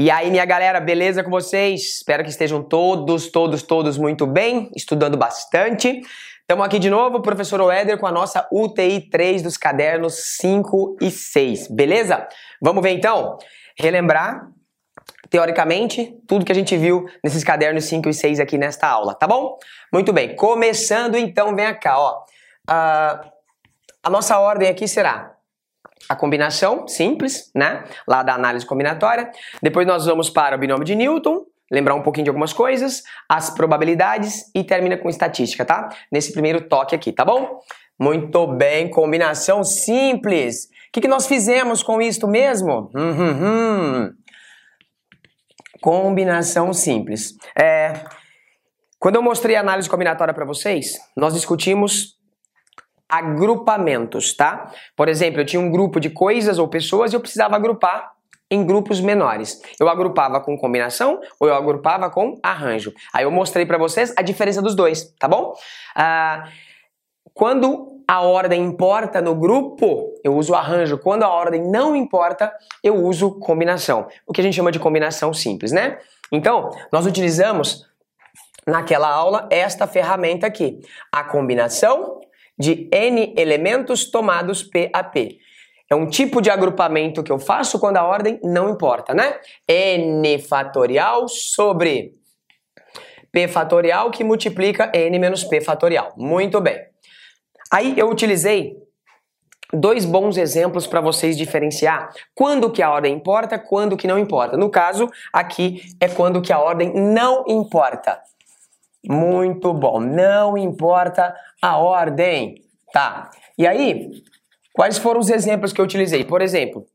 E aí, minha galera, beleza com vocês? Espero que estejam todos, todos, todos muito bem, estudando bastante. Estamos aqui de novo, professor Oeder, com a nossa UTI 3 dos cadernos 5 e 6, beleza? Vamos ver então? Relembrar, teoricamente, tudo que a gente viu nesses cadernos 5 e 6 aqui nesta aula, tá bom? Muito bem, começando então, vem cá, ó. Uh, a nossa ordem aqui será a combinação simples, né? Lá da análise combinatória. Depois nós vamos para o binômio de Newton, lembrar um pouquinho de algumas coisas, as probabilidades e termina com estatística, tá? Nesse primeiro toque aqui, tá bom? Muito bem, combinação simples. O que, que nós fizemos com isto mesmo? Hum, hum, Combinação simples. É, quando eu mostrei a análise combinatória para vocês, nós discutimos agrupamentos, tá? Por exemplo, eu tinha um grupo de coisas ou pessoas e eu precisava agrupar em grupos menores. Eu agrupava com combinação ou eu agrupava com arranjo. Aí eu mostrei para vocês a diferença dos dois, tá bom? Ah, quando a ordem importa no grupo, eu uso arranjo. Quando a ordem não importa, eu uso combinação. O que a gente chama de combinação simples, né? Então, nós utilizamos naquela aula esta ferramenta aqui, a combinação de n elementos tomados P a P. É um tipo de agrupamento que eu faço quando a ordem não importa, né? n fatorial sobre p fatorial que multiplica n menos p fatorial. Muito bem. Aí eu utilizei dois bons exemplos para vocês diferenciar quando que a ordem importa, quando que não importa. No caso, aqui é quando que a ordem não importa. Muito bom. Não importa a ordem. Tá. E aí, quais foram os exemplos que eu utilizei? Por exemplo,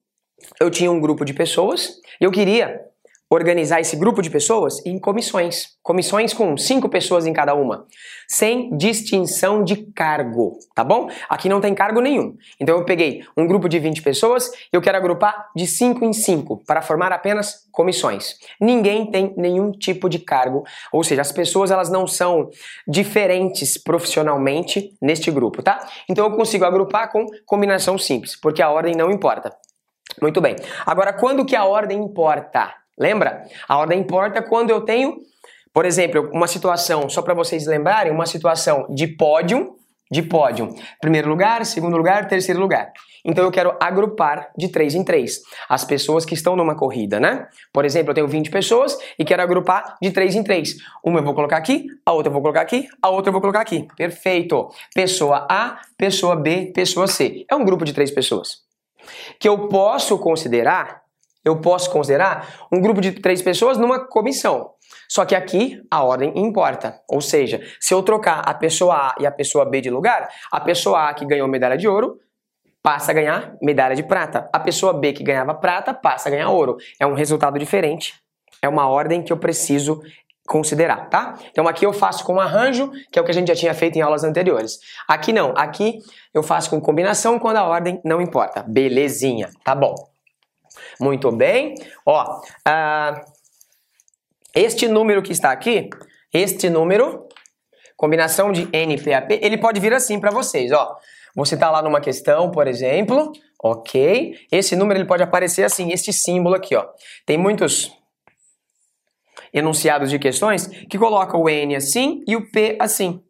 eu tinha um grupo de pessoas e eu queria organizar esse grupo de pessoas em comissões. Comissões com cinco pessoas em cada uma, sem distinção de cargo, tá bom? Aqui não tem cargo nenhum. Então eu peguei um grupo de 20 pessoas e eu quero agrupar de 5 em 5 para formar apenas comissões. Ninguém tem nenhum tipo de cargo, ou seja, as pessoas elas não são diferentes profissionalmente neste grupo, tá? Então eu consigo agrupar com combinação simples, porque a ordem não importa. Muito bem. Agora, quando que a ordem importa? Lembra? A ordem importa quando eu tenho, por exemplo, uma situação, só para vocês lembrarem, uma situação de pódio, de pódio. Primeiro lugar, segundo lugar, terceiro lugar. Então eu quero agrupar de três em três as pessoas que estão numa corrida, né? Por exemplo, eu tenho 20 pessoas e quero agrupar de três em três. Uma eu vou colocar aqui, a outra eu vou colocar aqui, a outra eu vou colocar aqui. Perfeito. Pessoa A, pessoa B, pessoa C. É um grupo de três pessoas. Que eu posso considerar eu posso considerar um grupo de três pessoas numa comissão. Só que aqui a ordem importa. Ou seja, se eu trocar a pessoa A e a pessoa B de lugar, a pessoa A que ganhou medalha de ouro passa a ganhar medalha de prata. A pessoa B que ganhava prata passa a ganhar ouro. É um resultado diferente. É uma ordem que eu preciso considerar, tá? Então aqui eu faço com arranjo, que é o que a gente já tinha feito em aulas anteriores. Aqui não, aqui eu faço com combinação quando a ordem não importa. Belezinha, tá bom. Muito bem. Ó, uh, este número que está aqui, este número, combinação de NPAP, ele pode vir assim para vocês, ó. Você está lá numa questão, por exemplo, ok? Esse número ele pode aparecer assim, este símbolo aqui, ó. Tem muitos enunciados de questões que colocam o N assim e o P assim,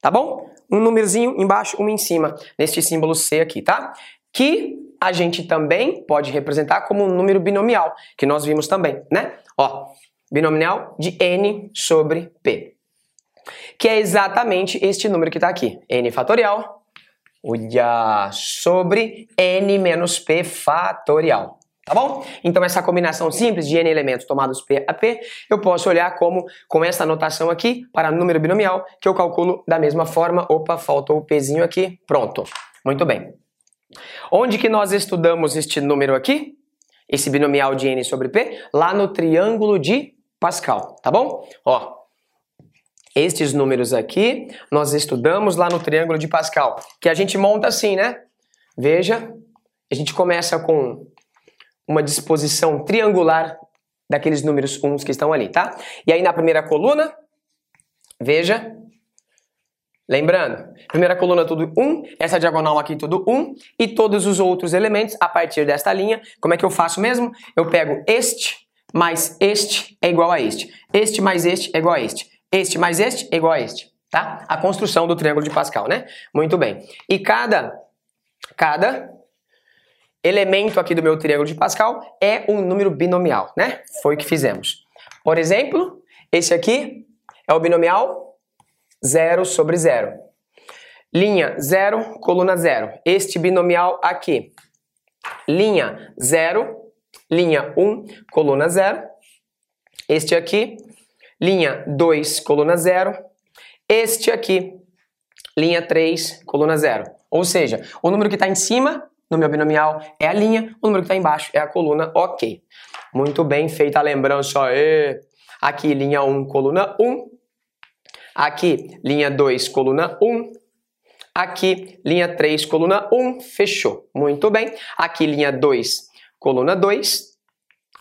tá bom? Um númerozinho embaixo, um em cima, neste símbolo C aqui, tá? Que a gente também pode representar como um número binomial, que nós vimos também, né? Ó, binomial de n sobre p, que é exatamente este número que está aqui, n fatorial sobre n menos p fatorial. Tá bom? Então essa combinação simples de n elementos tomados P a P, eu posso olhar como com essa anotação aqui para número binomial, que eu calculo da mesma forma. Opa, faltou o Pzinho aqui. Pronto. Muito bem. Onde que nós estudamos este número aqui? Esse binomial de n sobre p? Lá no triângulo de Pascal, tá bom? Ó, estes números aqui nós estudamos lá no triângulo de Pascal, que a gente monta assim, né? Veja, a gente começa com uma disposição triangular daqueles números uns que estão ali, tá? E aí na primeira coluna, veja, Lembrando, primeira coluna tudo 1, essa diagonal aqui tudo 1 e todos os outros elementos a partir desta linha. Como é que eu faço mesmo? Eu pego este mais este é igual a este. Este mais este é igual a este. Este mais este é igual a este, tá? A construção do triângulo de Pascal, né? Muito bem. E cada, cada elemento aqui do meu triângulo de Pascal é um número binomial, né? Foi o que fizemos. Por exemplo, esse aqui é o binomial 0 sobre 0. Linha 0, coluna 0. Este binomial aqui. Linha 0, linha 1, coluna 0. Este aqui, linha 2, coluna 0. Este aqui, linha 3, coluna 0. Ou seja, o número que está em cima no meu binomial é a linha, o número que está embaixo é a coluna, ok. Muito bem feita a lembrança aí. Aqui, linha 1, coluna 1. Aqui, linha 2, coluna 1. Aqui, linha 3, coluna 1, fechou. Muito bem. Aqui, linha 2, coluna 2.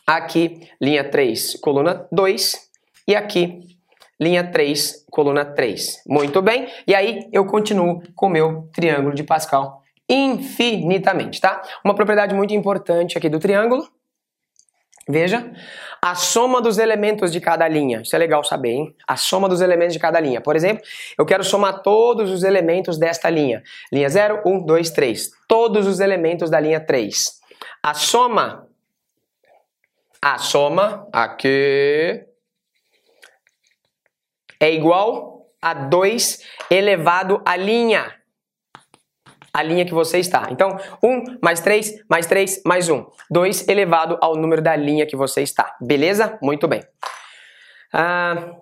Aqui, linha 3, coluna 2. E aqui, linha 3, coluna 3. Muito bem. E aí, eu continuo com o meu triângulo de Pascal infinitamente, tá? Uma propriedade muito importante aqui do triângulo. Veja, a soma dos elementos de cada linha. Isso é legal saber, hein? A soma dos elementos de cada linha. Por exemplo, eu quero somar todos os elementos desta linha. Linha 0, 1, 2, 3. Todos os elementos da linha 3. A soma. A soma aqui é igual a 2 elevado à linha a linha que você está. Então, 1 mais 3 mais 3 mais 1. 2 elevado ao número da linha que você está. Beleza? Muito bem. Ah,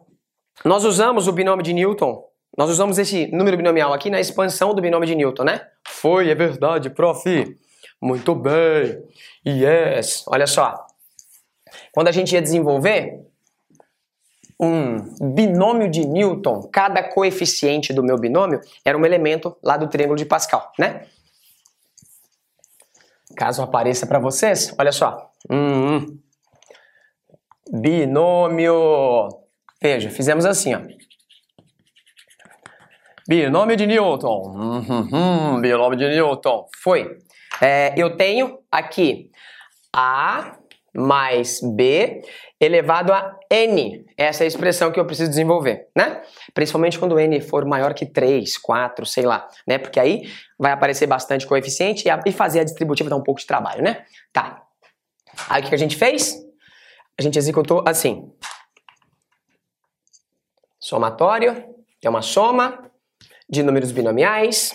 nós usamos o binômio de Newton. Nós usamos esse número binomial aqui na expansão do binômio de Newton, né? Foi, é verdade, prof. Muito bem. Yes. Olha só. Quando a gente ia desenvolver, um binômio de Newton, cada coeficiente do meu binômio era um elemento lá do triângulo de Pascal, né? Caso apareça para vocês, olha só. Hum, hum. Binômio. Veja, fizemos assim, ó. Binômio de Newton. Hum, hum, hum. binômio de Newton. Foi. É, eu tenho aqui A mais B elevado a n. Essa é a expressão que eu preciso desenvolver, né? Principalmente quando n for maior que 3, 4, sei lá, né? Porque aí vai aparecer bastante coeficiente e fazer a distributiva dá um pouco de trabalho, né? Tá. Aí o que a gente fez? A gente executou assim. Somatório, é uma soma de números binomiais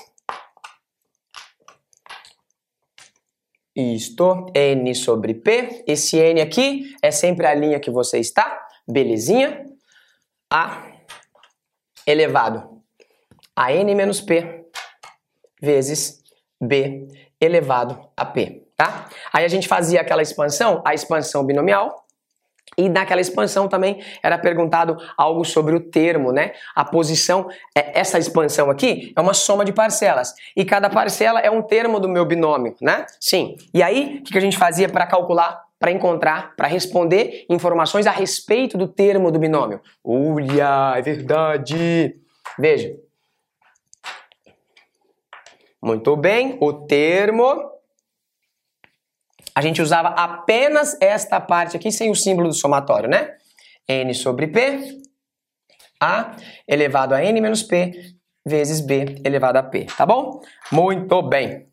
Isto, N sobre P. Esse N aqui é sempre a linha que você está, belezinha? A elevado a N menos P vezes B elevado a P, tá? Aí a gente fazia aquela expansão, a expansão binomial, e naquela expansão também era perguntado algo sobre o termo, né? A posição, é, essa expansão aqui é uma soma de parcelas. E cada parcela é um termo do meu binômio, né? Sim. E aí, o que a gente fazia para calcular, para encontrar, para responder informações a respeito do termo do binômio? Olha, é verdade. Veja. Muito bem, o termo a gente usava apenas esta parte aqui sem o símbolo do somatório, né? n sobre p, a elevado a n menos p vezes b elevado a p, tá bom? Muito bem.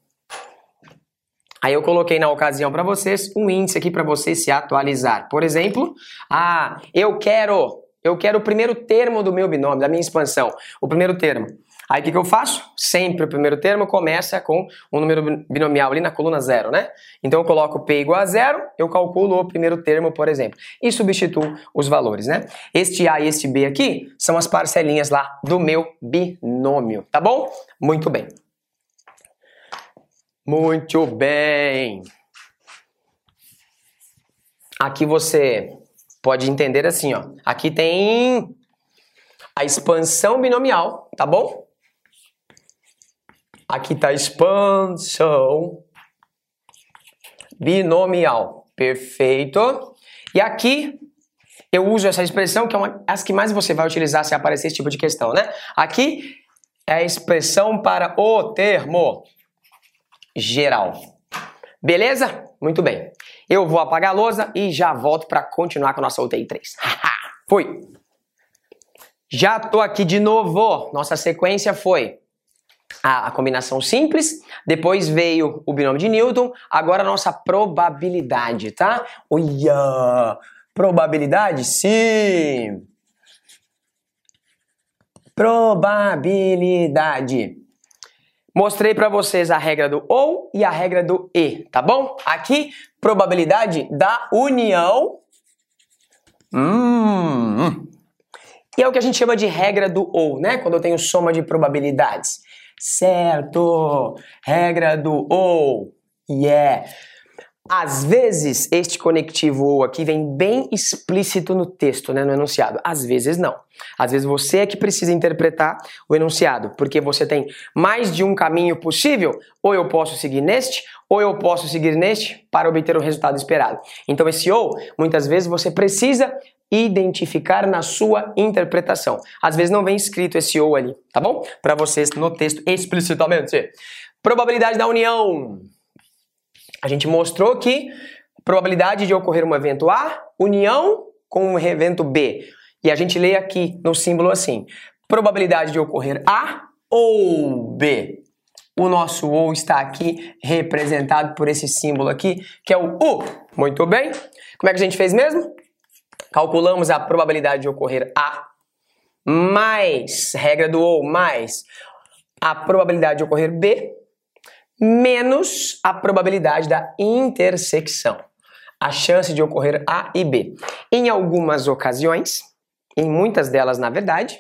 Aí eu coloquei na ocasião para vocês um índice aqui para você se atualizar. Por exemplo, ah, eu quero, eu quero o primeiro termo do meu binômio, da minha expansão. O primeiro termo. Aí o que, que, eu faço? Sempre o primeiro termo começa com um número binomial ali na coluna zero, né? Então eu coloco P igual a zero, eu calculo o primeiro termo, por exemplo, e substituo os valores, né? Este A e este B aqui são as parcelinhas lá do meu binômio, tá bom? Muito bem. Muito bem. Aqui você pode entender assim, ó. Aqui tem a expansão binomial, tá bom? Aqui está expansão binomial. Perfeito. E aqui eu uso essa expressão que é uma, as que mais você vai utilizar se aparecer esse tipo de questão, né? Aqui é a expressão para o termo geral. Beleza? Muito bem. Eu vou apagar a lousa e já volto para continuar com a nossa UTI 3. Fui! Já tô aqui de novo. Nossa sequência foi a, a, combinação simples, depois veio o binômio de Newton, agora a nossa probabilidade, tá? Olha! Probabilidade? Sim! Probabilidade. Mostrei para vocês a regra do ou e a regra do e, tá bom? Aqui, probabilidade da união. Hum, e é o que a gente chama de regra do ou, né? Quando eu tenho soma de probabilidades. Certo! Regra do ou. Yeah! Às vezes, este conectivo ou aqui vem bem explícito no texto, né, no enunciado. Às vezes não. Às vezes você é que precisa interpretar o enunciado, porque você tem mais de um caminho possível, ou eu posso seguir neste, ou eu posso seguir neste para obter o resultado esperado. Então esse ou, muitas vezes você precisa identificar na sua interpretação. Às vezes não vem escrito esse ou ali, tá bom? Para vocês no texto explicitamente. Probabilidade da união. A gente mostrou que probabilidade de ocorrer um evento A, união com um evento B. E a gente lê aqui no símbolo assim: probabilidade de ocorrer A ou B. O nosso ou está aqui representado por esse símbolo aqui, que é o U. Muito bem. Como é que a gente fez mesmo? Calculamos a probabilidade de ocorrer A mais regra do ou mais a probabilidade de ocorrer B menos a probabilidade da intersecção, a chance de ocorrer A e B. Em algumas ocasiões, em muitas delas na verdade,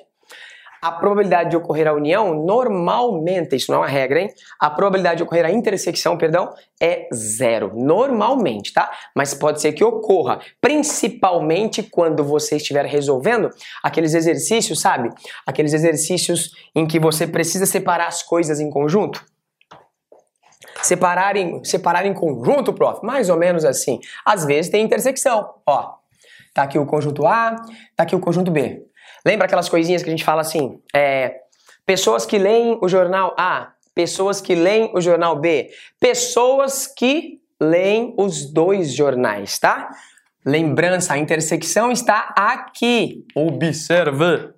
a probabilidade de ocorrer a união, normalmente, isso não é uma regra, hein? A probabilidade de ocorrer a intersecção, perdão, é zero. Normalmente, tá? Mas pode ser que ocorra, principalmente quando você estiver resolvendo aqueles exercícios, sabe? Aqueles exercícios em que você precisa separar as coisas em conjunto. Separar em, separar em conjunto, prof? Mais ou menos assim. Às vezes tem intersecção. Ó, tá aqui o conjunto A, tá aqui o conjunto B. Lembra aquelas coisinhas que a gente fala assim? É, pessoas que leem o jornal A, pessoas que leem o jornal B, pessoas que leem os dois jornais, tá? Lembrança, a intersecção está aqui. Observe.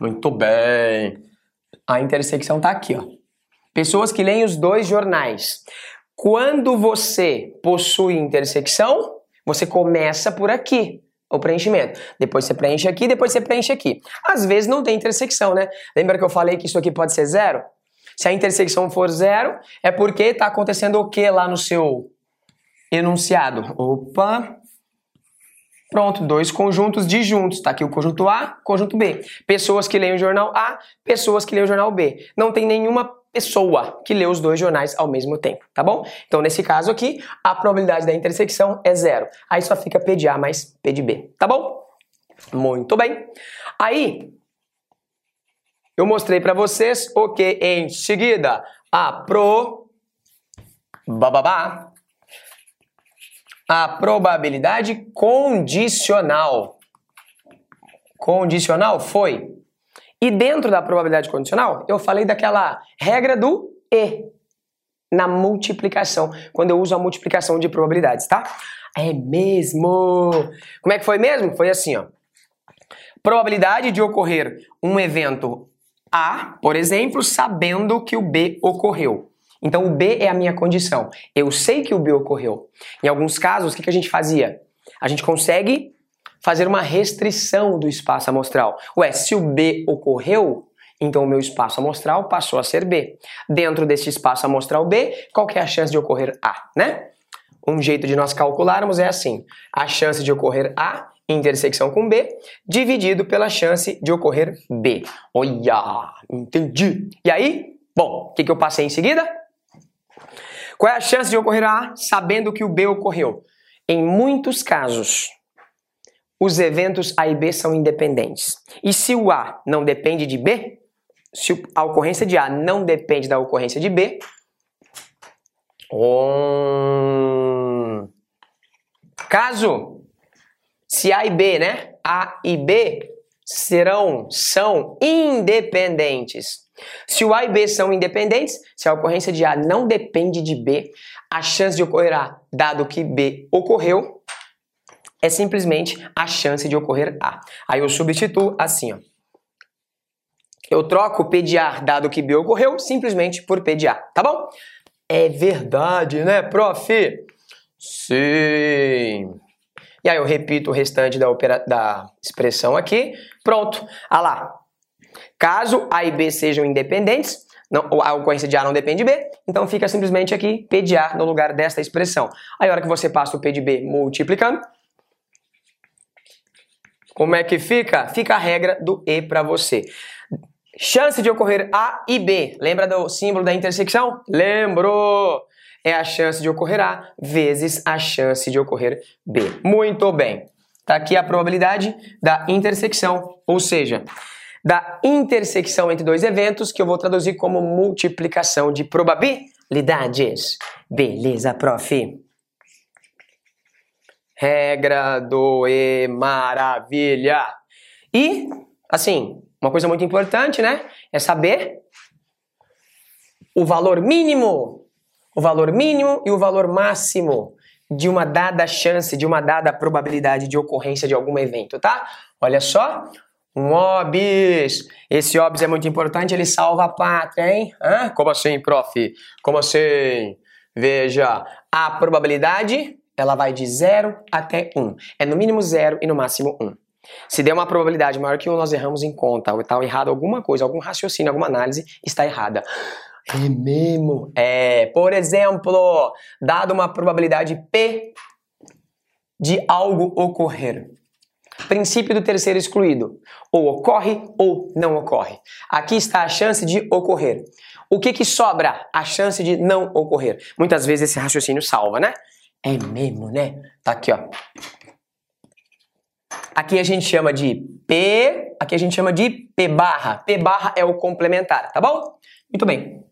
Muito bem. A intersecção está aqui, ó. Pessoas que leem os dois jornais. Quando você possui intersecção, você começa por aqui, o preenchimento. Depois você preenche aqui, depois você preenche aqui. Às vezes não tem intersecção, né? Lembra que eu falei que isso aqui pode ser zero? Se a intersecção for zero, é porque está acontecendo o que lá no seu enunciado? Opa! Pronto, dois conjuntos disjuntos. Está aqui o conjunto A, conjunto B. Pessoas que leem o jornal A, pessoas que leem o jornal B. Não tem nenhuma pessoa que lê os dois jornais ao mesmo tempo, tá bom? Então, nesse caso aqui, a probabilidade da intersecção é zero. Aí só fica P A mais P B, tá bom? Muito bem. Aí, eu mostrei para vocês o que em seguida a pro bababá a probabilidade condicional. Condicional foi e dentro da probabilidade condicional, eu falei daquela regra do E na multiplicação, quando eu uso a multiplicação de probabilidades, tá? É mesmo! Como é que foi mesmo? Foi assim, ó. Probabilidade de ocorrer um evento A, por exemplo, sabendo que o B ocorreu. Então o B é a minha condição. Eu sei que o B ocorreu. Em alguns casos, o que a gente fazia? A gente consegue fazer uma restrição do espaço amostral. Ué, se o B ocorreu, então o meu espaço amostral passou a ser B. Dentro desse espaço amostral B, qual que é a chance de ocorrer A, né? Um jeito de nós calcularmos é assim: a chance de ocorrer A intersecção com B, dividido pela chance de ocorrer B. Olha, entendi. E aí, bom, o que, que eu passei em seguida? Qual é a chance de ocorrer A sabendo que o B ocorreu? Em muitos casos, os eventos A e B são independentes. E se o A não depende de B, se a ocorrência de A não depende da ocorrência de B, um... caso se A e B, né? A e B serão, são independentes. Se o A e B são independentes, se a ocorrência de A não depende de B, a chance de ocorrer A, dado que B ocorreu, é simplesmente a chance de ocorrer A. Aí eu substituo assim, ó. Eu troco P de A, dado que B ocorreu, simplesmente por P de A, tá bom? É verdade, né, prof? Sim. E aí eu repito o restante da, opera... da expressão aqui. Pronto. Ah lá. Caso A e B sejam independentes, não, a ocorrência de A não depende de B, então fica simplesmente aqui P de A no lugar desta expressão. Aí a hora que você passa o P de B multiplicando, como é que fica? Fica a regra do E para você. Chance de ocorrer A e B. Lembra do símbolo da intersecção? Lembro! É a chance de ocorrer A vezes a chance de ocorrer B. Muito bem. Tá aqui a probabilidade da intersecção, ou seja, da intersecção entre dois eventos, que eu vou traduzir como multiplicação de probabilidades. Beleza, prof? Regra do E, maravilha! E, assim, uma coisa muito importante, né? É saber o valor mínimo, o valor mínimo e o valor máximo de uma dada chance, de uma dada probabilidade de ocorrência de algum evento, tá? Olha só, um OBS. Esse OBS é muito importante, ele salva a pátria, hein? Hã? Como assim, prof? Como assim? Veja, a probabilidade, ela vai de 0 até 1. Um. É no mínimo 0 e no máximo 1. Um. Se der uma probabilidade maior que 1, um, nós erramos em conta, ou está errado alguma coisa, algum raciocínio, alguma análise está errada. É mesmo? É, por exemplo, dado uma probabilidade P de algo ocorrer. Princípio do terceiro excluído. Ou ocorre ou não ocorre. Aqui está a chance de ocorrer. O que que sobra? A chance de não ocorrer. Muitas vezes esse raciocínio salva, né? É mesmo, né? Tá aqui, ó. Aqui a gente chama de P, aqui a gente chama de P barra. P barra é o complementar, tá bom? Muito bem.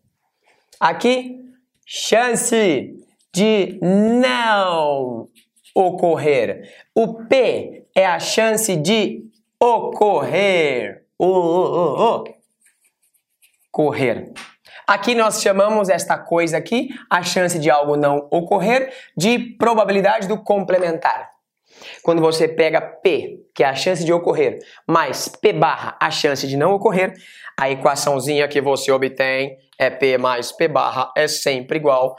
Aqui, chance de não ocorrer. O P é a chance de ocorrer. O, o, o, correr. Aqui nós chamamos esta coisa aqui, a chance de algo não ocorrer, de probabilidade do complementar. Quando você pega P, que é a chance de ocorrer, mais P barra, a chance de não ocorrer, a equaçãozinha que você obtém é P mais P barra é sempre igual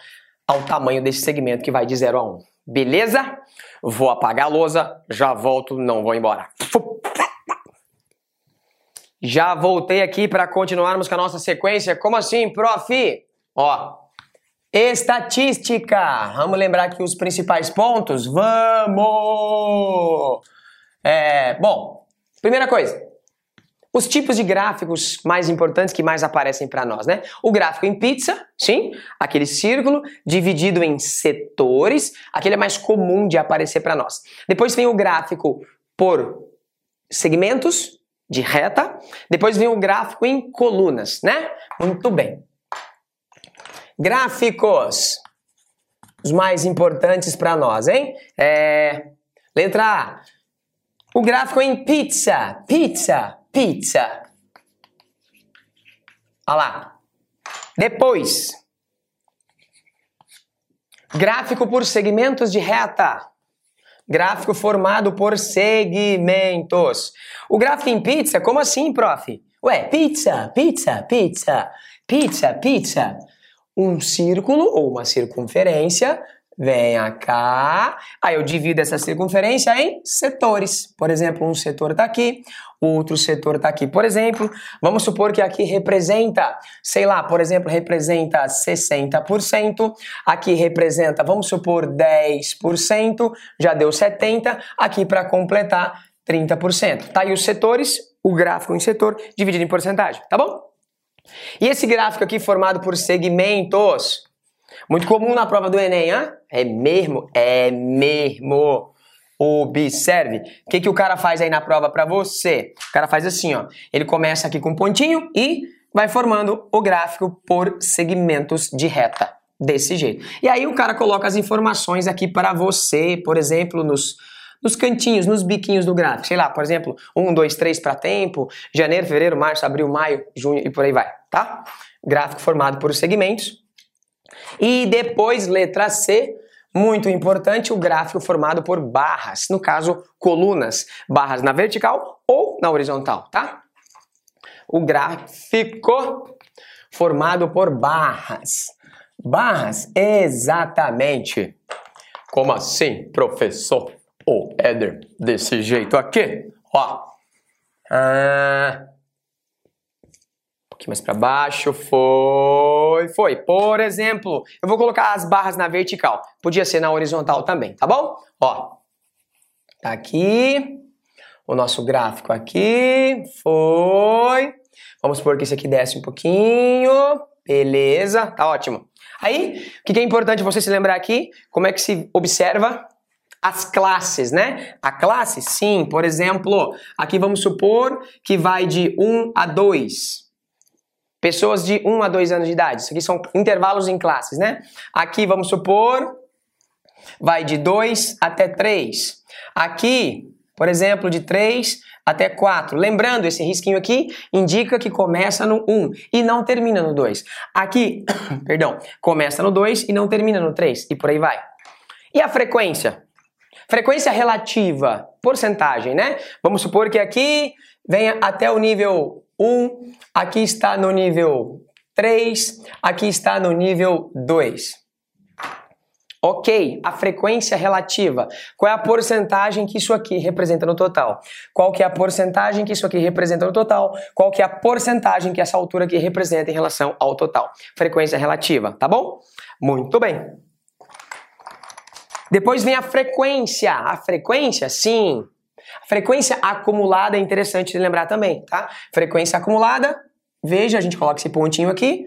ao tamanho desse segmento que vai de 0 a 1. Um. Beleza? Vou apagar a lousa, já volto, não vou embora. Já voltei aqui para continuarmos com a nossa sequência. Como assim, prof? Ó, estatística. Vamos lembrar aqui os principais pontos? Vamos! É, bom, primeira coisa, os tipos de gráficos mais importantes que mais aparecem para nós, né? O gráfico em pizza, sim, aquele círculo dividido em setores, aquele é mais comum de aparecer para nós. Depois vem o gráfico por segmentos de reta, depois vem o gráfico em colunas, né? Muito bem. Gráficos, os mais importantes para nós, hein? É, letra A. O gráfico em pizza, pizza, pizza. Olha lá. Depois, gráfico por segmentos de reta. Gráfico formado por segmentos. O gráfico em pizza, como assim, prof? Ué, pizza, pizza, pizza, pizza, pizza. Um círculo ou uma circunferência Venha cá. Aí eu divido essa circunferência em setores. Por exemplo, um setor está aqui, outro setor está aqui. Por exemplo, vamos supor que aqui representa, sei lá, por exemplo, representa 60%, aqui representa, vamos supor, 10%, já deu 70%, aqui para completar 30%. Tá aí os setores, o gráfico em setor dividido em porcentagem, tá bom? E esse gráfico aqui formado por segmentos, muito comum na prova do Enem, hein? É mesmo? É mesmo. Observe. O que, que o cara faz aí na prova para você? O cara faz assim, ó. Ele começa aqui com um pontinho e vai formando o gráfico por segmentos de reta. Desse jeito. E aí o cara coloca as informações aqui para você, por exemplo, nos, nos cantinhos, nos biquinhos do gráfico. Sei lá, por exemplo, 1, 2, 3 para tempo, janeiro, fevereiro, março, abril, maio, junho e por aí vai, tá? Gráfico formado por segmentos. E depois, letra C, muito importante, o gráfico formado por barras, no caso, colunas, barras na vertical ou na horizontal, tá? O gráfico formado por barras. Barras, exatamente. Como assim, professor? O Éder, desse jeito aqui, ó. Ah, pouquinho mais para baixo, foi, foi. Por exemplo, eu vou colocar as barras na vertical. Podia ser na horizontal também, tá bom? Ó, tá aqui, o nosso gráfico aqui, foi. Vamos supor que esse aqui desce um pouquinho, beleza, tá ótimo. Aí, o que é importante você se lembrar aqui? Como é que se observa as classes, né? A classe, sim, por exemplo, aqui vamos supor que vai de 1 a 2. Pessoas de 1 a 2 anos de idade. Isso aqui são intervalos em classes, né? Aqui vamos supor vai de 2 até 3. Aqui, por exemplo, de 3 até 4. Lembrando, esse risquinho aqui indica que começa no 1 e não termina no 2. Aqui, perdão, começa no 2 e não termina no 3 e por aí vai. E a frequência? Frequência relativa, porcentagem, né? Vamos supor que aqui venha até o nível 1, aqui está no nível 3, aqui está no nível 2. Ok, a frequência relativa. Qual é a porcentagem que isso aqui representa no total? Qual que é a porcentagem que isso aqui representa no total? Qual que é a porcentagem que essa altura aqui representa em relação ao total? Frequência relativa, tá bom? Muito bem. Depois vem a frequência. A frequência, sim. A frequência acumulada é interessante de lembrar também, tá? Frequência acumulada, veja, a gente coloca esse pontinho aqui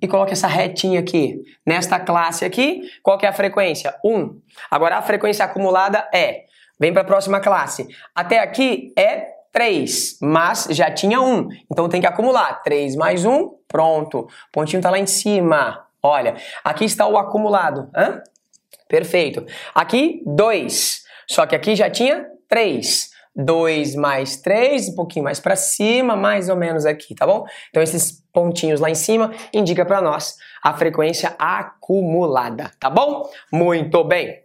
e coloca essa retinha aqui. Nesta classe aqui, qual que é a frequência? 1. Agora a frequência acumulada é, vem para a próxima classe. Até aqui é 3, mas já tinha 1. Então tem que acumular. 3 mais 1, pronto. O pontinho está lá em cima. Olha, aqui está o acumulado. Hã? Perfeito. Aqui, 2. Só que aqui já tinha 3. 2 mais 3, um pouquinho mais para cima, mais ou menos aqui, tá bom? Então esses pontinhos lá em cima indica para nós a frequência acumulada, tá bom? Muito bem.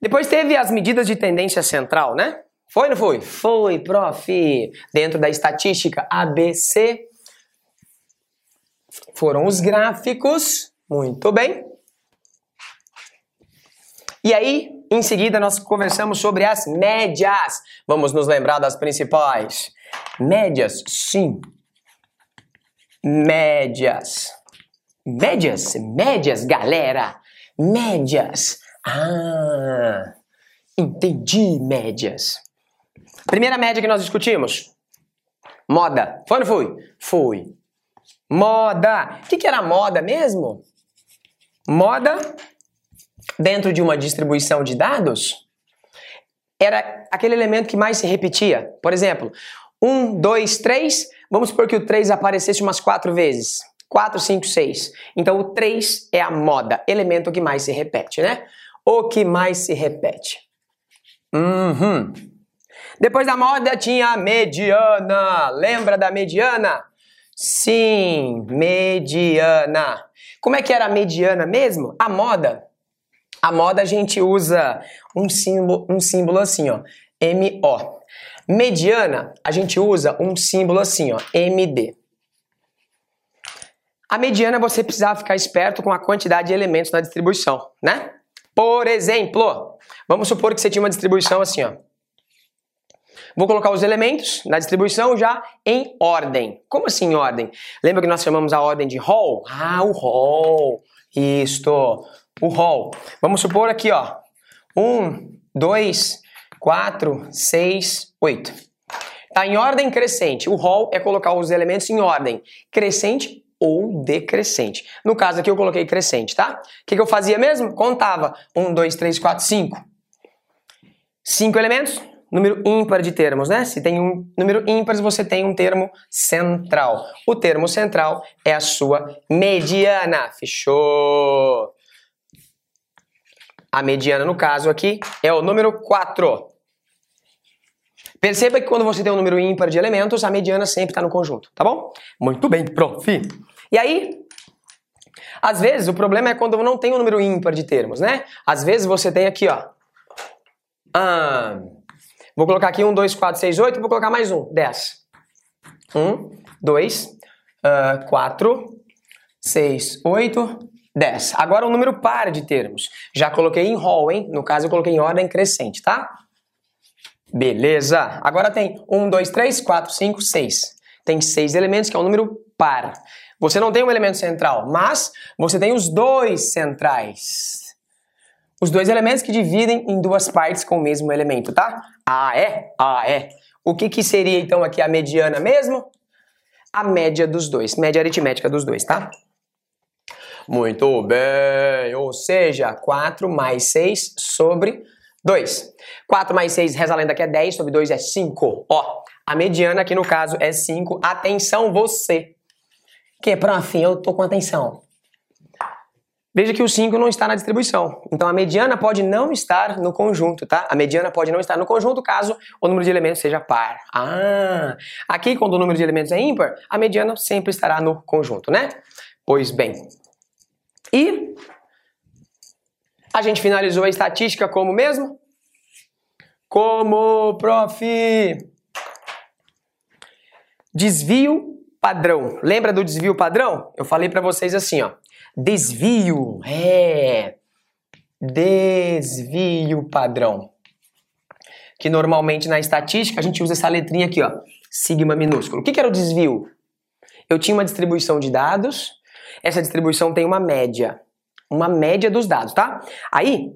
Depois teve as medidas de tendência central, né? Foi não foi? Foi, prof. Dentro da estatística ABC foram os gráficos. Muito bem. E aí, em seguida, nós conversamos sobre as médias. Vamos nos lembrar das principais. Médias, sim. Médias. Médias, médias, galera. Médias. Ah, entendi, médias. Primeira média que nós discutimos. Moda. Foi ou não foi? Foi. Moda. O que, que era moda mesmo? Moda dentro de uma distribuição de dados era aquele elemento que mais se repetia. Por exemplo, 1, 2, 3, vamos supor que o 3 aparecesse umas 4 vezes. 4, 5, 6. Então o 3 é a moda, elemento que mais se repete, né? O que mais se repete. Uhum. Depois da moda tinha a mediana. Lembra da mediana? Sim, mediana. Como é que era a mediana mesmo? A moda a moda a gente usa um símbolo, um símbolo assim, ó, MO. Mediana, a gente usa um símbolo assim, ó, MD. A mediana você precisava ficar esperto com a quantidade de elementos na distribuição, né? Por exemplo, vamos supor que você tinha uma distribuição assim, ó. Vou colocar os elementos na distribuição já em ordem. Como assim em ordem? Lembra que nós chamamos a ordem de hall? Ah, o hall. Isto o hall. Vamos supor aqui, ó. 1, 2, 4, 6, 8. Tá em ordem crescente. O hall é colocar os elementos em ordem crescente ou decrescente. No caso aqui eu coloquei crescente, tá? O que, que eu fazia mesmo? Contava. 1, 2, 3, 4, 5. 5 elementos, número ímpar de termos, né? Se tem um número ímpar, você tem um termo central. O termo central é a sua mediana. Fechou? A mediana, no caso aqui, é o número 4. Perceba que quando você tem um número ímpar de elementos, a mediana sempre está no conjunto, tá bom? Muito bem, prof. E aí, às vezes, o problema é quando não tem um número ímpar de termos, né? Às vezes você tem aqui, ó. Ah, vou colocar aqui 1, 2, 4, 6, 8, vou colocar mais um, 10. 1, 2, 4, 6, 8, 10. Agora um número par de termos. Já coloquei em rol, hein? No caso, eu coloquei em ordem crescente, tá? Beleza. Agora tem 1, 2, 3, 4, 5, 6. Tem seis elementos, que é um número par. Você não tem um elemento central, mas você tem os dois centrais. Os dois elementos que dividem em duas partes com o mesmo elemento, tá? Ah, é? Ah, é. O que, que seria então aqui a mediana mesmo? A média dos dois, média aritmética dos dois, tá? Muito bem, ou seja, 4 mais 6 sobre 2. 4 mais 6, reza a lenda que é 10, sobre 2 é 5. Ó, a mediana aqui no caso é 5. Atenção você. Que, prof, eu tô com atenção. Veja que o 5 não está na distribuição. Então a mediana pode não estar no conjunto, tá? A mediana pode não estar no conjunto caso o número de elementos seja par. Ah, aqui quando o número de elementos é ímpar, a mediana sempre estará no conjunto, né? Pois bem. E a gente finalizou a estatística como mesmo? Como, prof? Desvio padrão. Lembra do desvio padrão? Eu falei para vocês assim, ó. Desvio, é. Desvio padrão. Que normalmente na estatística a gente usa essa letrinha aqui, ó. Sigma minúsculo. O que, que era o desvio? Eu tinha uma distribuição de dados. Essa distribuição tem uma média uma média dos dados, tá? Aí,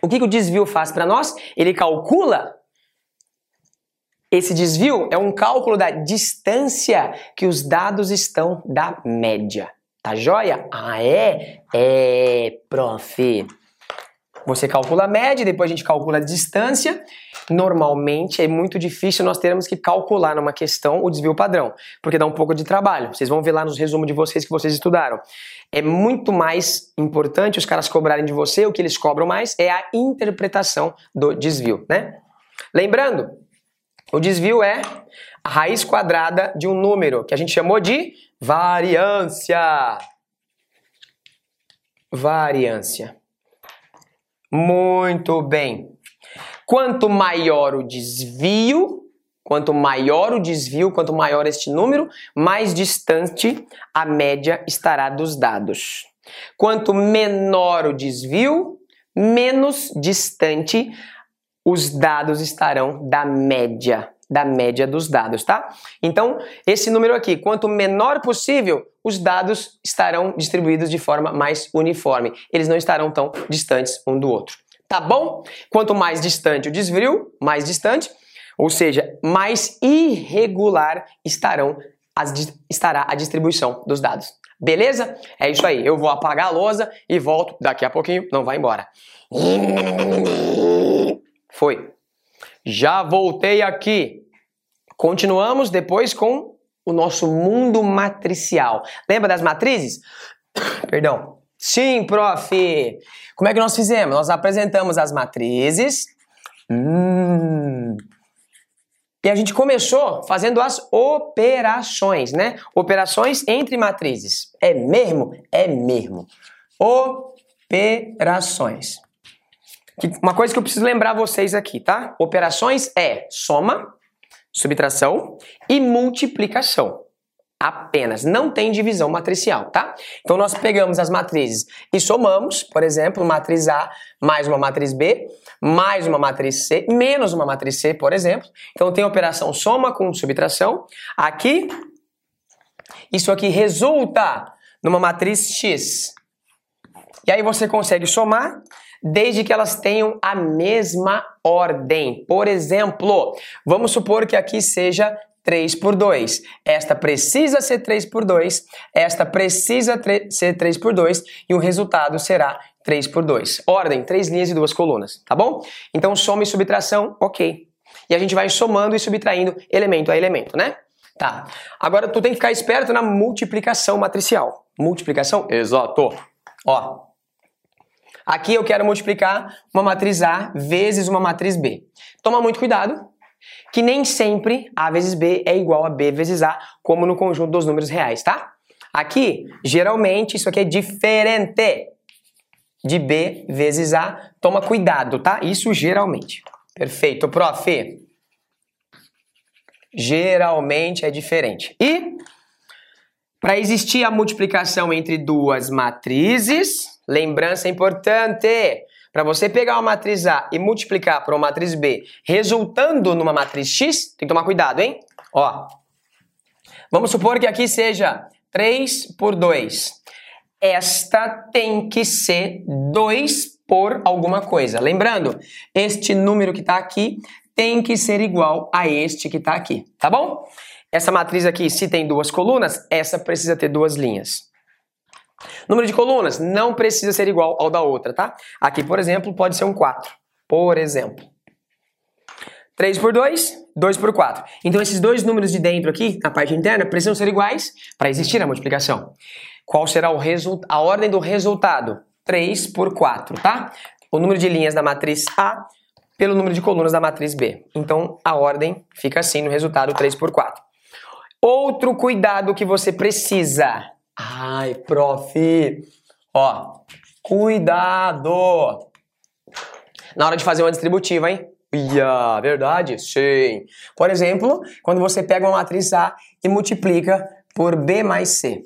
o que, que o desvio faz para nós? Ele calcula. Esse desvio é um cálculo da distância que os dados estão da média. Tá joia? Ah, é? É, prof. Você calcula a média, depois a gente calcula a distância. Normalmente é muito difícil nós termos que calcular numa questão o desvio padrão, porque dá um pouco de trabalho. Vocês vão ver lá nos resumos de vocês que vocês estudaram. É muito mais importante os caras cobrarem de você, o que eles cobram mais é a interpretação do desvio, né? Lembrando, o desvio é a raiz quadrada de um número, que a gente chamou de variância. Variância. Muito bem. Quanto maior o desvio, quanto maior o desvio, quanto maior este número, mais distante a média estará dos dados. Quanto menor o desvio, menos distante os dados estarão da média, da média dos dados, tá? Então, esse número aqui, quanto menor possível, os dados estarão distribuídos de forma mais uniforme. Eles não estarão tão distantes um do outro. Tá bom? Quanto mais distante o desvio, mais distante, ou seja, mais irregular estarão as, estará a distribuição dos dados. Beleza? É isso aí. Eu vou apagar a lousa e volto daqui a pouquinho. Não vai embora. Foi. Já voltei aqui. Continuamos depois com o nosso mundo matricial. Lembra das matrizes? Perdão. Sim, prof. Como é que nós fizemos? Nós apresentamos as matrizes. Hum. E a gente começou fazendo as operações, né? Operações entre matrizes. É mesmo? É mesmo. Operações. Uma coisa que eu preciso lembrar vocês aqui, tá? Operações é soma, subtração e multiplicação. Apenas, não tem divisão matricial, tá? Então nós pegamos as matrizes e somamos, por exemplo, matriz A mais uma matriz B, mais uma matriz C, menos uma matriz C, por exemplo. Então tem a operação soma com subtração. Aqui, isso aqui resulta numa matriz X. E aí você consegue somar desde que elas tenham a mesma ordem. Por exemplo, vamos supor que aqui seja 3 por 2. Esta precisa ser 3 por 2, esta precisa ser 3 por 2 e o resultado será 3 por 2. Ordem, três linhas e duas colunas, tá bom? Então soma e subtração, ok. E a gente vai somando e subtraindo elemento a elemento, né? Tá. Agora tu tem que ficar esperto na multiplicação matricial. Multiplicação? Exato. Ó, Aqui eu quero multiplicar uma matriz A vezes uma matriz B. Toma muito cuidado, que nem sempre A vezes B é igual a B vezes A, como no conjunto dos números reais, tá? Aqui, geralmente, isso aqui é diferente de B vezes A. Toma cuidado, tá? Isso geralmente. Perfeito, prof. Geralmente é diferente. E para existir a multiplicação entre duas matrizes, lembrança importante, para você pegar uma matriz A e multiplicar por uma matriz B, resultando numa matriz X, tem que tomar cuidado, hein? Ó, vamos supor que aqui seja 3 por 2. Esta tem que ser 2 por alguma coisa. Lembrando, este número que está aqui tem que ser igual a este que está aqui, tá bom? Essa matriz aqui, se tem duas colunas, essa precisa ter duas linhas. Número de colunas não precisa ser igual ao da outra, tá? Aqui, por exemplo, pode ser um 4. Por exemplo. 3 por 2, 2 por 4. Então, esses dois números de dentro aqui, na parte interna, precisam ser iguais para existir a multiplicação. Qual será o a ordem do resultado? 3 por 4, tá? O número de linhas da matriz A pelo número de colunas da matriz B. Então, a ordem fica assim no resultado 3 por 4. Outro cuidado que você precisa. Ai, prof. Ó, cuidado. Na hora de fazer uma distributiva, hein? Ia, verdade? Sim. Por exemplo, quando você pega uma matriz A e multiplica por B mais C.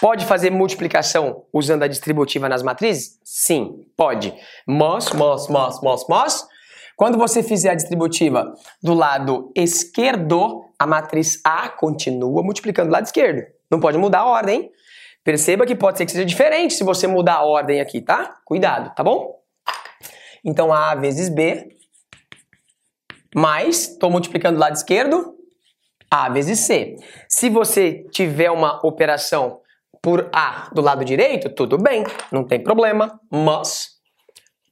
Pode fazer multiplicação usando a distributiva nas matrizes? Sim, pode. Mas, mas, mas, mas, mas, quando você fizer a distributiva do lado esquerdo, a matriz A continua multiplicando do lado esquerdo. Não pode mudar a ordem. Perceba que pode ser que seja diferente se você mudar a ordem aqui, tá? Cuidado, tá bom? Então A vezes B mais, estou multiplicando do lado esquerdo, A vezes C. Se você tiver uma operação por A do lado direito, tudo bem, não tem problema, mas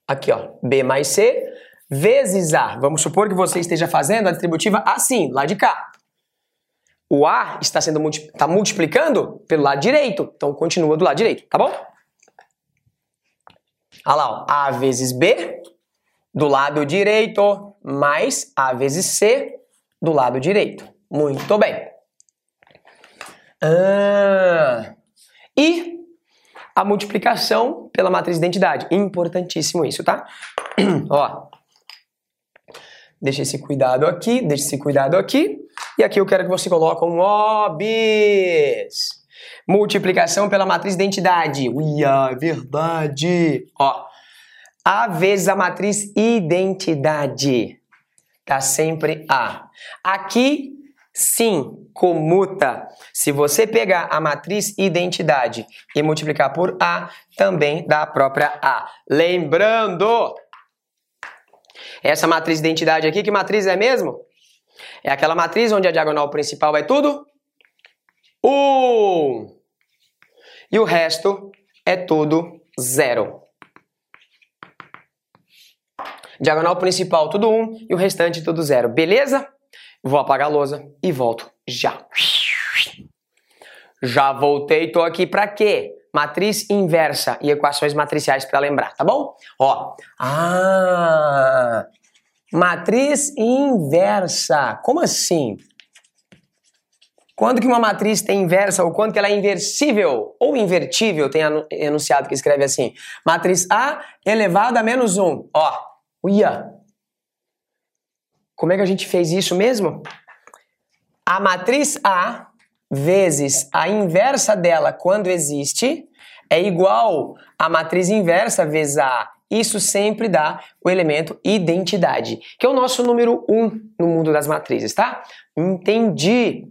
aqui ó, B mais C vezes A. Vamos supor que você esteja fazendo a distributiva assim, lá de cá. O A está sendo tá multiplicando pelo lado direito, então continua do lado direito, tá bom? Olha lá, ó, A vezes B do lado direito mais A vezes C do lado direito. Muito bem. Ah, e a multiplicação pela matriz de identidade. Importantíssimo isso, tá? Ó, Deixa esse cuidado aqui, deixa esse cuidado aqui. E aqui eu quero que você coloque um OBS. Multiplicação pela matriz identidade. Uia, é verdade. Ó, A vezes a matriz identidade. Tá sempre A. Aqui, sim, comuta. Se você pegar a matriz identidade e multiplicar por A, também dá a própria A. Lembrando essa matriz de identidade aqui, que matriz é mesmo? É aquela matriz onde a diagonal principal é tudo 1. Um. E o resto é tudo zero. Diagonal principal tudo 1 um, e o restante tudo zero. Beleza? Vou apagar a lousa e volto já. Já voltei, tô aqui para quê? matriz inversa e equações matriciais para lembrar, tá bom? Ó, ah, matriz inversa. Como assim? Quando que uma matriz tem inversa ou quando que ela é inversível ou invertível, tem enunciado que escreve assim. Matriz A elevado a menos 1. Ó, uia. Como é que a gente fez isso mesmo? A matriz A vezes a inversa dela quando existe é igual a matriz inversa vezes A. Isso sempre dá o elemento identidade, que é o nosso número 1 um no mundo das matrizes, tá? Entendi.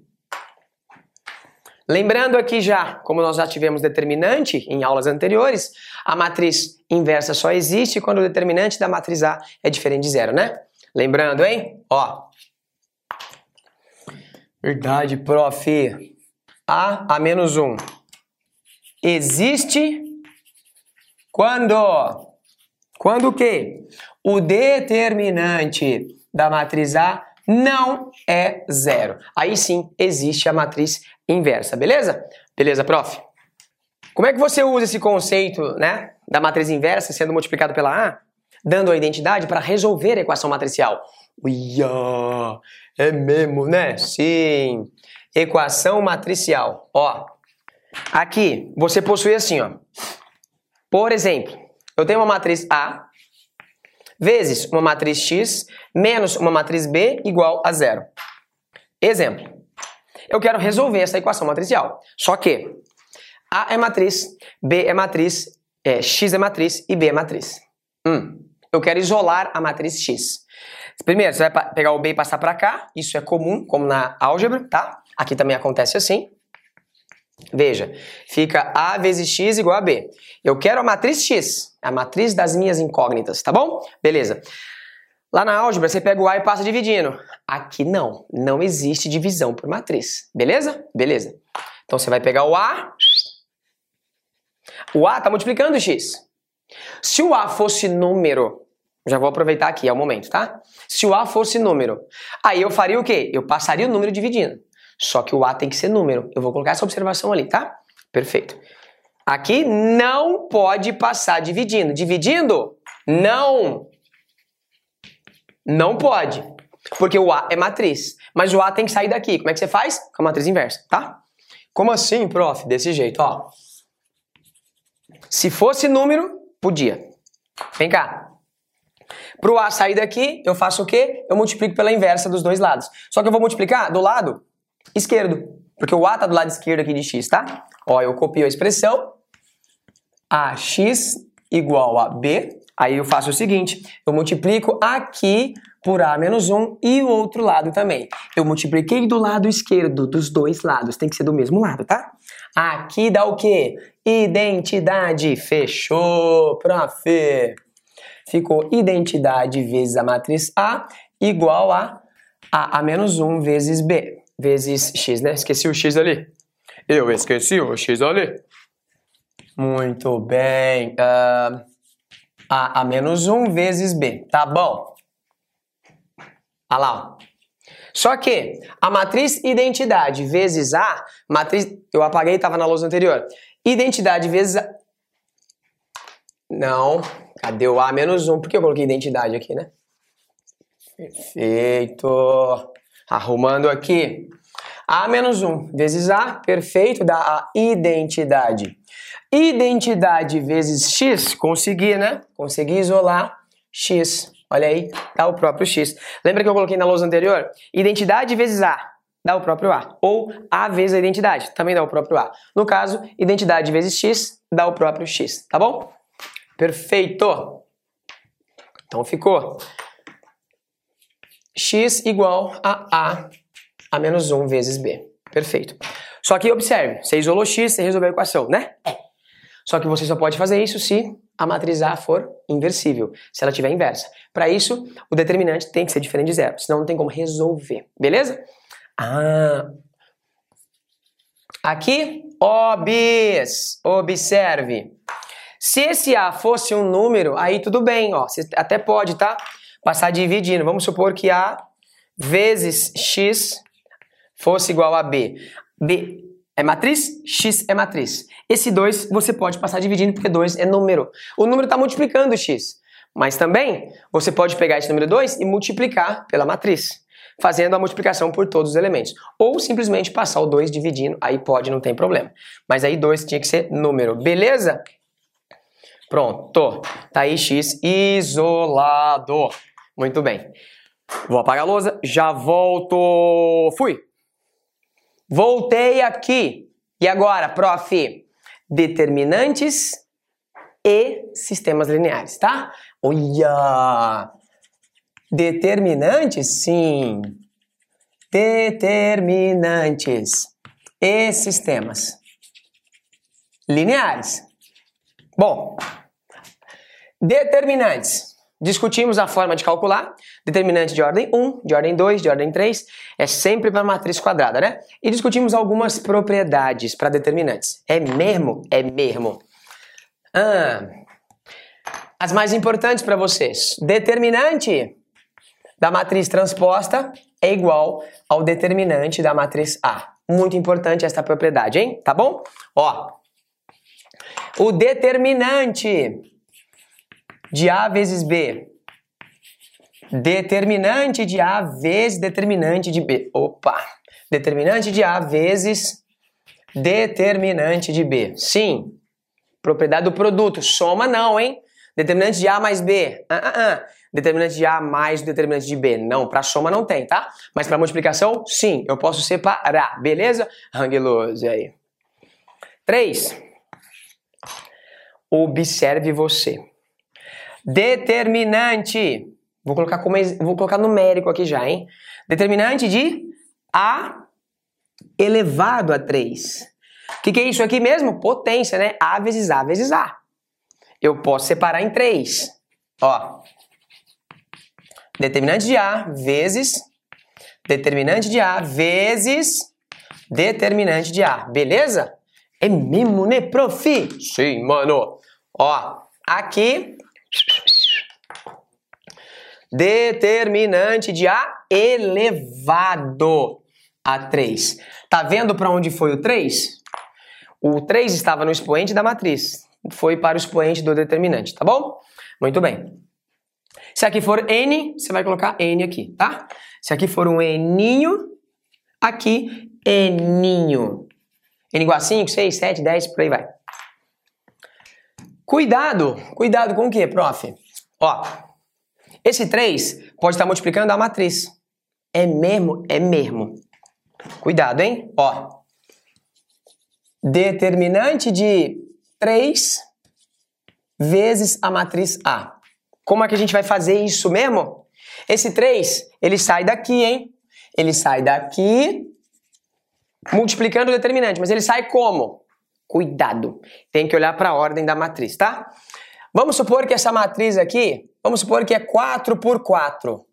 Lembrando aqui já, como nós já tivemos determinante em aulas anteriores, a matriz inversa só existe quando o determinante da matriz A é diferente de zero, né? Lembrando, hein? Ó, Verdade, prof. A a menos 1 existe quando? Quando o quê? O determinante da matriz A não é zero. Aí sim existe a matriz inversa, beleza? Beleza, prof? Como é que você usa esse conceito, né, da matriz inversa sendo multiplicado pela A, dando a identidade para resolver a equação matricial? Uia, é mesmo, né? Sim. Equação matricial. Ó, aqui você possui assim, ó. Por exemplo, eu tenho uma matriz A vezes uma matriz X menos uma matriz B igual a zero. Exemplo. Eu quero resolver essa equação matricial. Só que A é matriz, B é matriz, é, X é matriz e B é matriz. Hum, eu quero isolar a matriz X. Primeiro, você vai pegar o B e passar para cá. Isso é comum, como na álgebra, tá? Aqui também acontece assim. Veja, fica A vezes X igual a B. Eu quero a matriz X, a matriz das minhas incógnitas, tá bom? Beleza. Lá na álgebra, você pega o A e passa dividindo. Aqui não, não existe divisão por matriz. Beleza? Beleza. Então você vai pegar o A. O A está multiplicando o X. Se o A fosse número, já vou aproveitar aqui, é o momento, tá? Se o A fosse número, aí eu faria o quê? Eu passaria o número dividindo. Só que o A tem que ser número. Eu vou colocar essa observação ali, tá? Perfeito. Aqui não pode passar dividindo. Dividindo? Não. Não pode. Porque o A é matriz. Mas o A tem que sair daqui. Como é que você faz? Com a matriz inversa, tá? Como assim, prof? Desse jeito, ó. Se fosse número, podia. Vem cá. Para o A sair daqui, eu faço o quê? Eu multiplico pela inversa dos dois lados. Só que eu vou multiplicar do lado esquerdo. Porque o A está do lado esquerdo aqui de x, tá? Ó, eu copio a expressão AX igual a B. Aí eu faço o seguinte, eu multiplico aqui por A menos 1 e o outro lado também. Eu multipliquei do lado esquerdo, dos dois lados. Tem que ser do mesmo lado, tá? Aqui dá o quê? Identidade. Fechou, prof. Ficou identidade vezes a matriz A igual a A, a menos 1 vezes B vezes x, né? Esqueci o x ali. Eu esqueci o x ali. Muito bem. Uh, a, a menos 1 vezes b. Tá bom. Olha lá. Só que a matriz identidade vezes a, matriz, eu apaguei, estava na lousa anterior. Identidade vezes a... Não, cadê o a menos 1? Por que eu coloquei identidade aqui, né? Perfeito. Arrumando aqui. A menos 1 vezes A, perfeito, dá a identidade. Identidade vezes X, consegui, né? Consegui isolar X. Olha aí, dá o próprio X. Lembra que eu coloquei na lousa anterior? Identidade vezes A, dá o próprio A. Ou A vezes a identidade, também dá o próprio A. No caso, identidade vezes X, dá o próprio X, tá bom? Perfeito! Então ficou x igual a a a menos 1 vezes b. Perfeito. Só que observe, você isolou x, você resolveu a equação, né? É. Só que você só pode fazer isso se a matriz A for inversível, se ela tiver inversa. Para isso, o determinante tem que ser diferente de zero, senão não tem como resolver, beleza? Ah. Aqui, obs, observe. Se esse A fosse um número, aí tudo bem, ó, você até pode, tá? Passar dividindo. Vamos supor que A vezes X fosse igual a B. B é matriz, X é matriz. Esse 2 você pode passar dividindo porque 2 é número. O número está multiplicando X. Mas também você pode pegar esse número 2 e multiplicar pela matriz, fazendo a multiplicação por todos os elementos. Ou simplesmente passar o 2 dividindo, aí pode, não tem problema. Mas aí 2 tinha que ser número, beleza? Pronto, tá aí x isolado. Muito bem. Vou apagar a lousa, já volto. Fui. Voltei aqui. E agora, prof? Determinantes e sistemas lineares, tá? Olha! Determinantes, sim. Determinantes e sistemas lineares. Bom, determinantes. Discutimos a forma de calcular, determinante de ordem 1, de ordem 2, de ordem 3, é sempre para matriz quadrada, né? E discutimos algumas propriedades para determinantes. É mesmo? É mesmo. Ah, as mais importantes para vocês. Determinante da matriz transposta é igual ao determinante da matriz A. Muito importante esta propriedade, hein? Tá bom? Ó, O determinante de A vezes B. Determinante de A vezes determinante de B. Opa! Determinante de A vezes determinante de B. Sim. Propriedade do produto. Soma não, hein? Determinante de A mais B. Ah, ah, ah. Determinante de A mais determinante de B. Não, para soma não tem, tá? Mas para multiplicação, sim. Eu posso separar. Beleza? Rangueloso aí. 3. Observe você. Determinante. Vou colocar como vou colocar numérico aqui já, hein? Determinante de A elevado a 3. O que, que, é isso aqui mesmo? Potência, né? A vezes A vezes A. Eu posso separar em 3. Ó. Determinante de A vezes determinante de A vezes determinante de A. Beleza? É mesmo, né, prof? Sim, mano. Ó, aqui determinante de A elevado a 3. Tá vendo para onde foi o 3? O 3 estava no expoente da matriz, foi para o expoente do determinante, tá bom? Muito bem. Se aqui for n, você vai colocar n aqui, tá? Se aqui for um n, aqui n. n igual a 5, 6, 7, 10, por aí vai. Cuidado, cuidado com o que, prof? Ó, esse 3 pode estar multiplicando a matriz. É mesmo? É mesmo. Cuidado, hein? Ó. Determinante de 3 vezes a matriz A. Como é que a gente vai fazer isso mesmo? Esse 3, ele sai daqui, hein? Ele sai daqui multiplicando o determinante, mas ele sai como? Cuidado. Tem que olhar para a ordem da matriz, tá? Vamos supor que essa matriz aqui, vamos supor que é 4 por 4.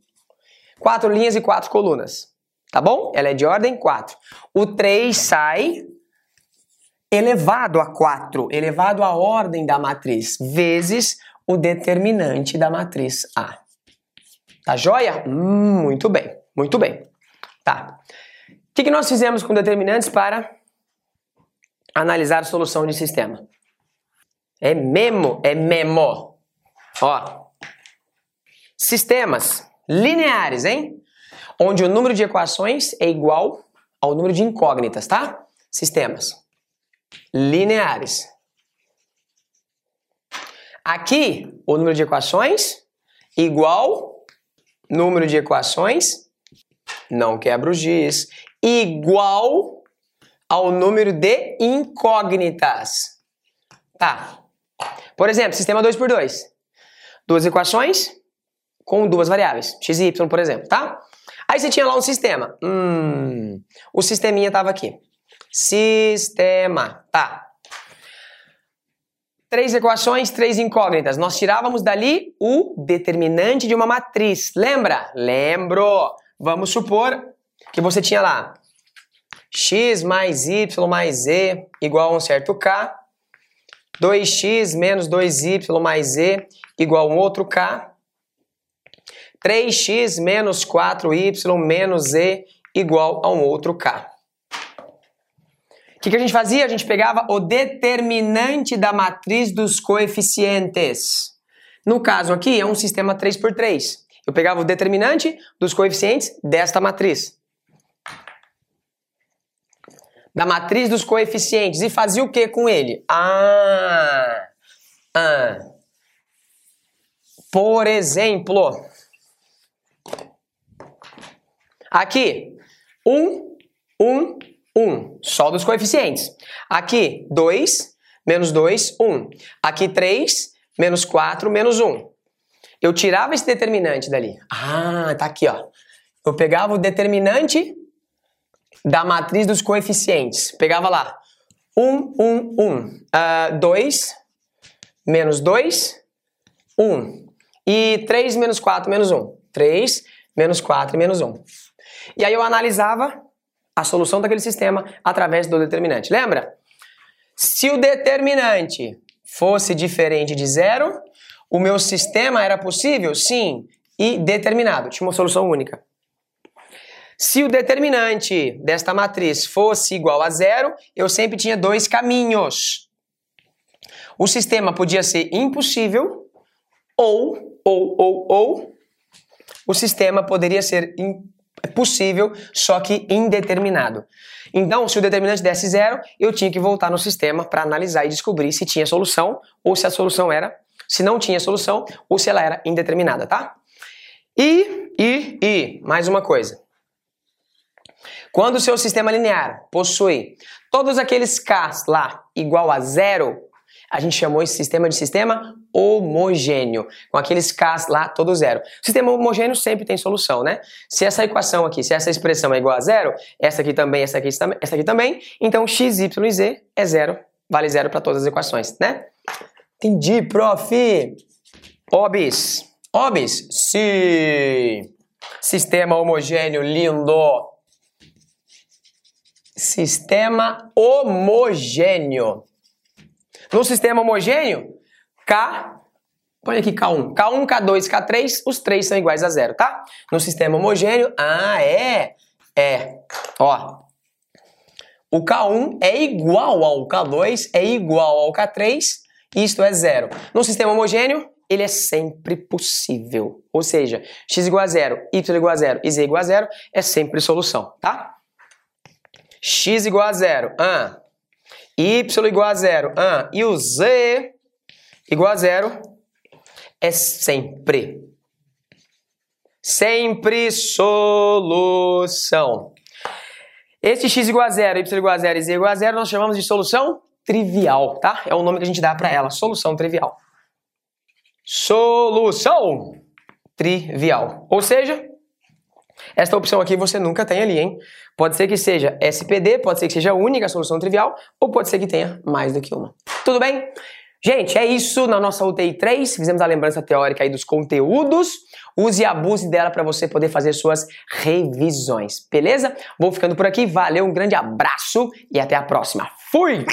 4 linhas e 4 colunas. Tá bom? Ela é de ordem 4. O 3 sai elevado a 4, elevado à ordem da matriz, vezes o determinante da matriz A. Tá joia? Hum, muito bem, muito bem. Tá. O que, que nós fizemos com determinantes para analisar a solução de sistema? É memo, é memo. Ó. Sistemas lineares, hein? onde o número de equações é igual ao número de incógnitas, tá? Sistemas lineares. Aqui, o número de equações igual número de equações, não quebra o giz, igual ao número de incógnitas. Tá. Por exemplo, sistema 2 por 2. Duas equações com duas variáveis, x e y, por exemplo, tá? Aí você tinha lá um sistema. Hum, o sisteminha estava aqui. Sistema. Tá. Três equações, três incógnitas. Nós tirávamos dali o determinante de uma matriz. Lembra? Lembro. Vamos supor que você tinha lá x mais y mais z igual a um certo k. 2x menos 2y mais z igual a um outro k. 3x menos 4y menos z igual a um outro k. O que, que a gente fazia? A gente pegava o determinante da matriz dos coeficientes. No caso aqui, é um sistema 3 por 3. Eu pegava o determinante dos coeficientes desta matriz. Da matriz dos coeficientes. E fazia o que com ele? Ah, ah. Por exemplo, Aqui, 1, 1, 1. Só dos coeficientes. Aqui, 2, menos 2, 1. Aqui, 3, menos 4, menos 1. Eu tirava esse determinante dali. Ah, tá aqui, ó. Eu pegava o determinante da matriz dos coeficientes. Pegava lá. 1, 1, 1. 2, menos 2, 1. E 3 menos 4 menos 1. 3 menos 4 menos 1. E aí eu analisava a solução daquele sistema através do determinante. Lembra? Se o determinante fosse diferente de zero, o meu sistema era possível? Sim. E determinado. Tinha uma solução única. Se o determinante desta matriz fosse igual a zero, eu sempre tinha dois caminhos. O sistema podia ser impossível ou, ou, ou, ou, o sistema poderia ser possível, só que indeterminado. Então, se o determinante desse zero, eu tinha que voltar no sistema para analisar e descobrir se tinha solução ou se a solução era, se não tinha solução ou se ela era indeterminada, tá? E, e, e, mais uma coisa. Quando o seu sistema linear possui todos aqueles Ks lá igual a zero, a gente chamou esse sistema de sistema homogêneo, com aqueles Ks lá todo zero. Sistema homogêneo sempre tem solução, né? Se essa equação aqui, se essa expressão é igual a zero, essa aqui também, essa aqui, essa aqui também, então x, y e z é zero, vale zero para todas as equações, né? Entendi, prof. Obis. Obis. Sim. Sistema homogêneo lindo. Sistema homogêneo. No sistema homogêneo, K, põe aqui K1, K1, K2, K3, os três são iguais a zero, tá? No sistema homogêneo, ah, é, é, ó, o K1 é igual ao K2, é igual ao K3, isto é zero. No sistema homogêneo, ele é sempre possível. Ou seja, x igual a zero, y igual a zero e z igual a zero é sempre solução, tá? X igual a zero, ah, y igual a zero, ah, e o z igual a zero é sempre, sempre solução. Esse x igual a zero, y igual a zero e z igual a zero nós chamamos de solução trivial, tá? É o nome que a gente dá para ela, solução trivial. Solução trivial. Ou seja, esta opção aqui você nunca tem ali, hein? Pode ser que seja SPD, pode ser que seja a única solução trivial, ou pode ser que tenha mais do que uma. Tudo bem? Gente, é isso na nossa UTI 3. Fizemos a lembrança teórica aí dos conteúdos. Use e abuse dela para você poder fazer suas revisões, beleza? Vou ficando por aqui. Valeu, um grande abraço e até a próxima. Fui!